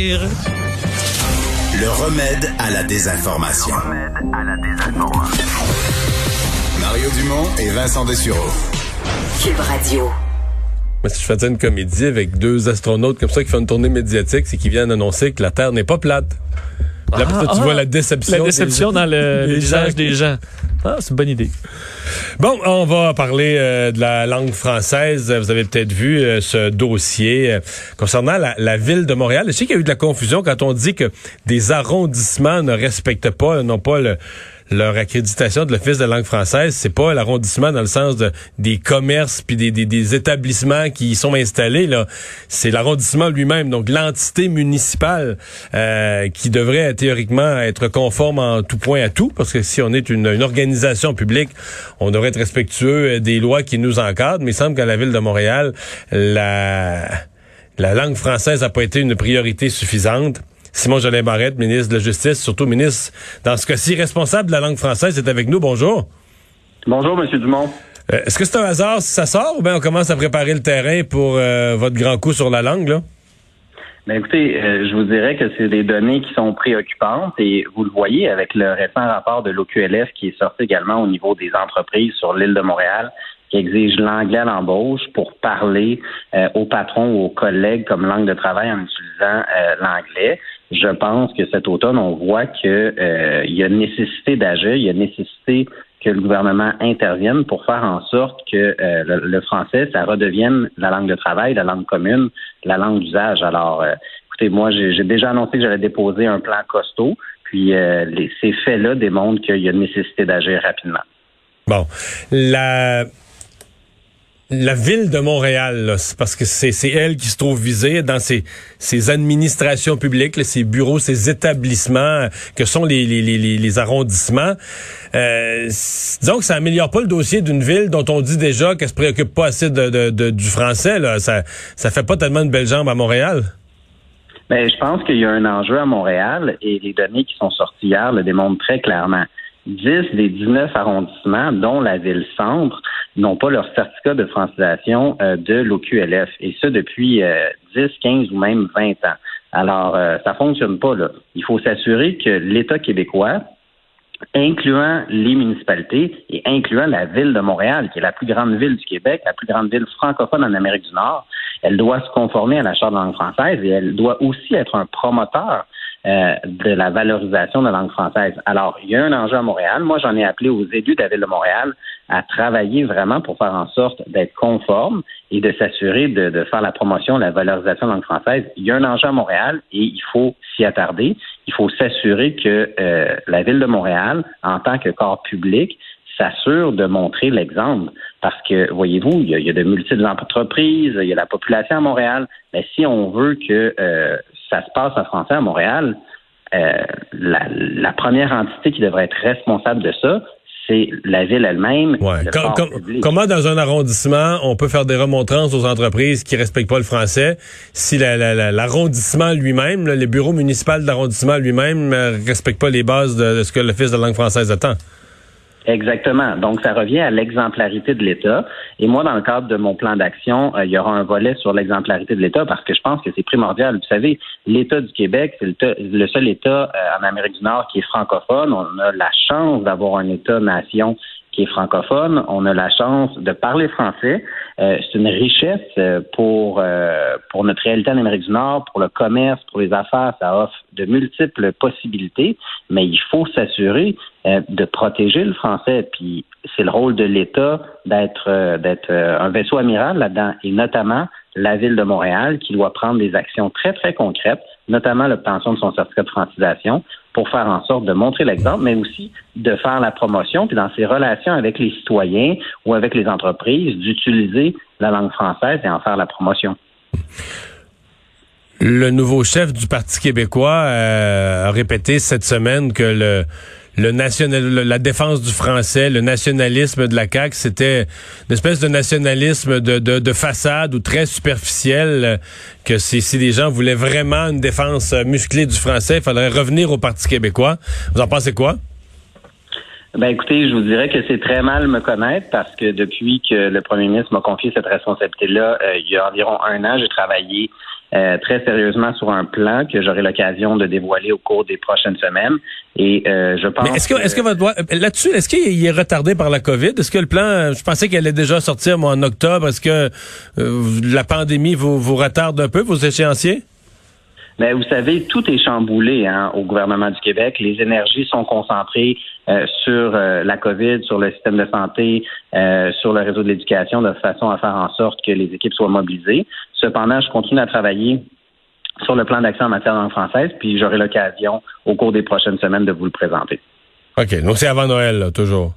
Le remède à la désinformation. Mario Dumont et Vincent Dessureau. Cube Radio. Moi, si je faisais une comédie avec deux astronautes comme ça qui font une tournée médiatique, c'est qu'ils viennent annoncer que la Terre n'est pas plate. Là, Ah, tu ah, vois la déception. La déception des- dans le, visage gens. des gens. Ah, c'est une bonne idée. Bon, on va parler euh, de la langue française. Vous avez peut-être vu euh, ce dossier euh, concernant la, la ville de Montréal. Je sais qu'il y a eu de la confusion quand on dit que des arrondissements ne respectent pas, n'ont pas le- leur accréditation de l'Office de la langue française. C'est pas l'arrondissement dans le sens de des commerces puis des, des, des établissements qui y sont installés. là. C'est l'arrondissement lui-même, donc l'entité municipale euh, qui devrait théoriquement être conforme en tout point à tout, parce que si on est une, une organisation publique, on devrait être respectueux euh, des lois qui nous encadrent. Mais il semble qu'à la ville de Montréal, la la langue française n'a pas été une priorité suffisante. Simon Jolin Barrette, ministre de la Justice, surtout ministre, dans ce cas-ci, responsable de la langue française, est avec nous. Bonjour. Bonjour, M. Dumont. Euh, Est-ce que c'est un hasard si ça sort ou bien on commence à préparer le terrain pour euh, votre grand coup sur la langue, là? Ben, écoutez, euh, je vous dirais que c'est des données qui sont préoccupantes et vous le voyez avec le récent rapport de l'OQLF qui est sorti également au niveau des entreprises sur l'île de Montréal qui exige l'anglais à l'embauche pour parler euh, aux patrons ou aux collègues comme langue de travail en utilisant euh, l'anglais. Je pense que cet automne, on voit que euh, y a nécessité d'agir, il y a nécessité que le gouvernement intervienne pour faire en sorte que euh, le, le français, ça redevienne la langue de travail, la langue commune, la langue d'usage. Alors, euh, écoutez, moi, j'ai j'ai déjà annoncé que j'allais déposer un plan costaud, puis euh, les, ces faits-là démontrent qu'il y a nécessité d'agir rapidement. Bon. La la ville de Montréal, parce que c'est elle qui se trouve visée dans ses, administrations publiques, ses bureaux, ses établissements, que sont les, arrondissements. Euh, disons que ça améliore pas le dossier d'une ville dont on dit déjà qu'elle se préoccupe pas assez de, de- de- du français. Ça, ça fait pas tellement de belles jambes à Montréal. Ben, je pense qu'il y a un enjeu à Montréal et les données qui sont sorties hier le démontrent très clairement. 10 des 19 arrondissements, dont la ville-centre, n'ont pas leur certificat de francisation euh, de l'OQLF, et ce depuis euh, 10, 15 ou même 20 ans. Alors, euh, ça fonctionne pas, là. Il faut s'assurer que l'État québécois, incluant les municipalités et incluant la ville de Montréal, qui est la plus grande ville du Québec, la plus grande ville francophone en Amérique du Nord, elle doit se conformer à la Charte de la langue française et elle doit aussi être un promoteur euh, de la valorisation de la langue française. Alors, il y a un enjeu à Montréal. Moi, j'en ai appelé aux élus de la ville de Montréal à travailler vraiment pour faire en sorte d'être conforme et de s'assurer de, de faire la promotion, la valorisation de la langue française. Il y a un enjeu à Montréal et il faut s'y attarder. Il faut s'assurer que euh, la ville de Montréal, en tant que corps public, s'assure de montrer l'exemple. Parce que, voyez-vous, il y, a, de multiples entreprises, il y a la population à Montréal. Mais si on veut que euh, ça se passe en français à Montréal, euh, la, la première entité qui devrait être responsable de ça, c'est la ville elle-même. Ouais. le Com- com- comment dans un arrondissement on peut faire des remontrances aux entreprises qui respectent pas le français si la- la- la- l'arrondissement lui-même, là, les bureaux municipaux d'arrondissement lui-même ne respectent pas les bases de, de ce que l'Office de la langue française attend? Exactement. Donc, ça revient à l'exemplarité de l'État. Et moi, dans le cadre de mon plan d'action, euh, il y aura un volet sur l'exemplarité de l'État parce que je pense que c'est primordial. Vous savez, l'État du Québec, c'est le, seul État euh, en Amérique du Nord qui est francophone. On a la chance d'avoir un État-nation qui est francophone. On a la chance de parler français. Euh, c'est une richesse euh, pour euh, pour notre réalité en Amérique du Nord, pour le commerce, pour les affaires. Ça offre de multiples possibilités, mais il faut s'assurer euh, de protéger le français. Puis c'est le rôle de l'État d'être euh, d'être euh, un vaisseau amiral là-dedans, et notamment la ville de Montréal qui doit prendre des actions très très concrètes, notamment l'obtention de son certificat de francisation, pour faire en sorte de montrer l'exemple, mais aussi de faire la promotion, puis dans ses relations avec les citoyens ou avec les entreprises, d'utiliser la langue française et en faire la promotion. Le nouveau chef du Parti québécois euh, a répété cette semaine que le le national, la défense du français, le nationalisme de la CAQ, c'était une espèce de nationalisme de, de, de façade ou très superficiel, euh, que si, si les gens voulaient vraiment une défense euh, musclée du français, il faudrait revenir au Parti québécois. Vous en pensez quoi? Ben écoutez, je vous dirais que c'est très mal me connaître parce que depuis que le premier ministre m'a confié cette responsabilité-là, euh, il y a environ un an, j'ai travaillé euh, très sérieusement sur un plan que j'aurai l'occasion de dévoiler au cours des prochaines semaines. Et euh, je pense. Mais est-ce que, est-ce que votre là-dessus, est-ce qu'il est retardé par la COVID? Est-ce que le plan, je pensais qu'elle allait déjà sortir moi, en octobre. Est-ce que la pandémie vous vous retarde un peu vos échéanciers? Mais vous savez, tout est chamboulé hein, au gouvernement du Québec. Les énergies sont concentrées euh, sur euh, la COVID, sur le système de santé, euh, sur le réseau de l'éducation, de façon à faire en sorte que les équipes soient mobilisées. Cependant, je continue à travailler sur le plan d'action en matière de langue française, puis j'aurai l'occasion au cours des prochaines semaines de vous le présenter. OK. Donc c'est avant Noël, là, toujours.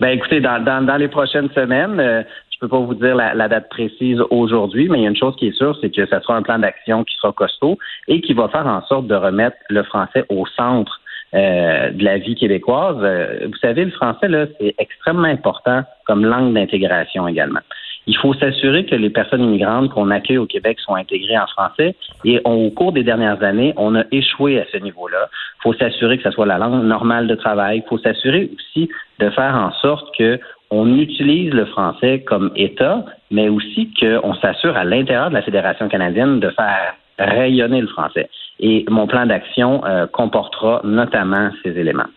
Ben écoutez, dans, dans, dans les prochaines semaines, je peux pas vous dire la, date précise aujourd'hui, mais il y a une chose qui est sûre, c'est que ce sera un plan d'action qui sera costaud et qui va faire en sorte de remettre le français au centre euh, de la vie québécoise. Euh, vous savez, le français, là, c'est extrêmement important comme langue d'intégration également. Il faut s'assurer que les personnes immigrantes qu'on accueille au Québec sont intégrées en français et au cours des dernières années, on a échoué à ce niveau-là. Il faut s'assurer que ce soit la langue normale de travail. Il faut s'assurer aussi de faire en sorte que on utilise le français comme État, mais aussi qu'on s'assure à l'intérieur de la Fédération canadienne de faire rayonner le français. Et mon plan d'action euh, comportera notamment ces éléments.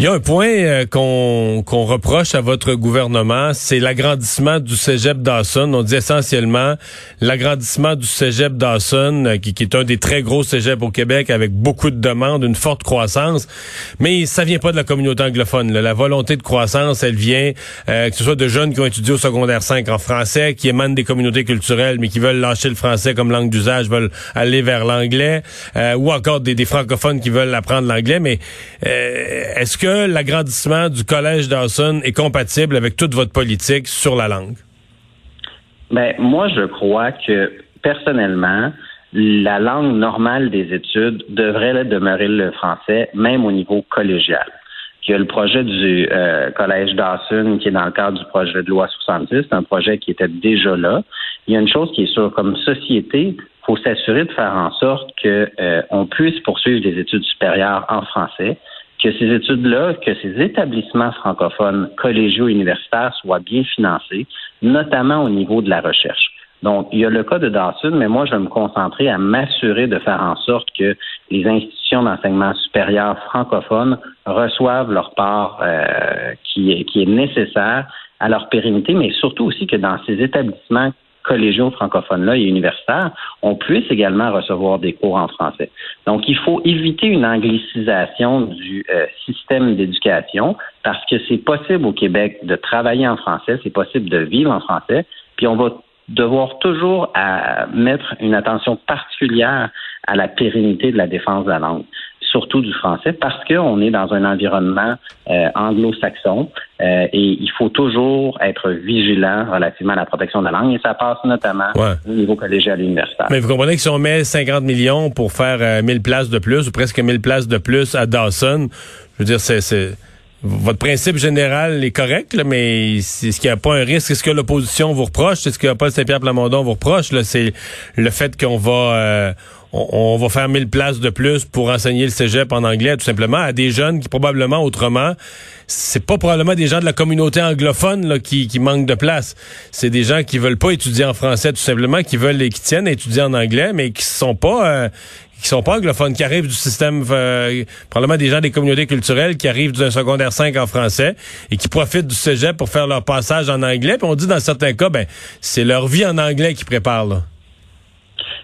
Il y a un point euh, qu'on qu'on reproche à votre gouvernement, c'est l'agrandissement du cégep Dawson. On dit essentiellement l'agrandissement du cégep Dawson, euh, qui, qui, est un des très gros cégeps au Québec avec beaucoup de demandes, une forte croissance. Mais ça vient pas de la communauté anglophone. La volonté de croissance, elle vient, euh, que ce soit de jeunes qui ont étudié au secondaire 5 en français, qui émanent des communautés culturelles, mais qui veulent lâcher le français comme langue d'usage, veulent aller vers l'anglais, ou encore des, des, francophones qui veulent apprendre l'anglais. Mais est-ce que l'agrandissement du collège Dawson est compatible avec toute votre politique sur la langue? Ben, moi, je crois que personnellement, la langue normale des études devrait demeurer le français, même au niveau collégial. Il y a le projet du euh, collège Dawson qui est dans le cadre du projet de loi 70, c'est un projet qui était déjà là. Il y a une chose qui est sûre, comme société, il faut s'assurer de faire en sorte qu'on euh, puisse poursuivre des études supérieures en français que ces études-là, que ces établissements francophones collégiaux universitaires soient bien financés, notamment au niveau de la recherche. Donc, il y a le cas de Dawson, mais moi, je vais me concentrer à m'assurer de faire en sorte que les institutions d'enseignement supérieur francophones reçoivent leur part euh, qui, est, qui est nécessaire à leur pérennité, mais surtout aussi que dans ces établissements collégiaux francophones-là et universitaires, on puisse également recevoir des cours en français. Donc, il faut éviter une anglicisation du euh, système d'éducation parce que c'est possible au Québec de travailler en français, c'est possible de vivre en français, puis on va devoir toujours à mettre une attention particulière à la pérennité de la défense de la langue surtout du français, parce qu'on est dans un environnement euh, anglo-saxon euh, et il faut toujours être vigilant relativement à la protection de la langue et ça passe notamment au niveau collégial et universitaire. Mais vous comprenez que si on met 50 millions pour faire 1000 euh, places de plus ou presque 1000 places de plus à Dawson, je veux dire, c'est votre principe général est correct, là, mais est-ce qu'il n'y a pas un risque? Est-ce que l'opposition vous reproche? Est-ce que Paul Saint-Pierre Plamondon vous reproche? C'est le fait qu'on va on, va faire 1000 places de plus pour enseigner le cégep en anglais, tout simplement, à des jeunes qui probablement autrement, c'est pas probablement des gens de la communauté anglophone là, qui, qui manquent de place. C'est des gens qui veulent pas étudier en français, tout simplement, qui veulent et qui tiennent à étudier en anglais, mais qui sont pas euh, qui sont pas anglophones, qui arrivent du système, euh, probablement des gens des communautés culturelles qui arrivent d'un secondaire 5 en français et qui profitent du cégep pour faire leur passage en anglais. Puis on dit dans certains cas, ben c'est leur vie en anglais qui prépare.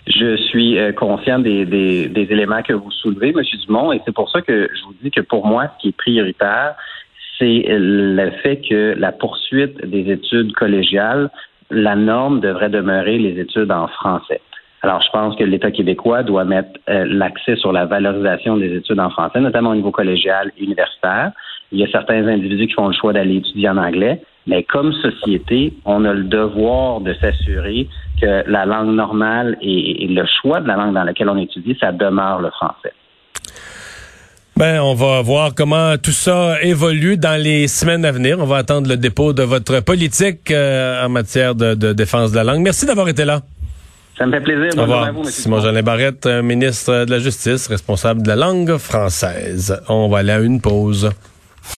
Je suis euh, conscient des, des, des, éléments que vous soulevez, M. Dumont, et c'est pour ça que je vous dis que pour moi, ce qui est prioritaire, c'est le fait que la poursuite des études collégiales, la norme devrait demeurer les études en français. Alors, je pense que l'État québécois doit mettre euh, l'accès sur la valorisation des études en français, notamment au niveau collégial et universitaire. Il y a certains individus qui font le choix d'aller étudier en anglais, mais comme société, on a le devoir de s'assurer que la langue normale et, le choix de la langue dans laquelle on étudie, ça demeure le français. Ben, on va voir comment tout ça évolue dans les semaines à venir. On va attendre le dépôt de votre politique euh, en matière de, défense de la langue. Merci d'avoir été là. Ça me fait plaisir. Au revoir. Simon Jolin Barrette, euh, ministre de la Justice, responsable de la langue française. On va aller à une pause.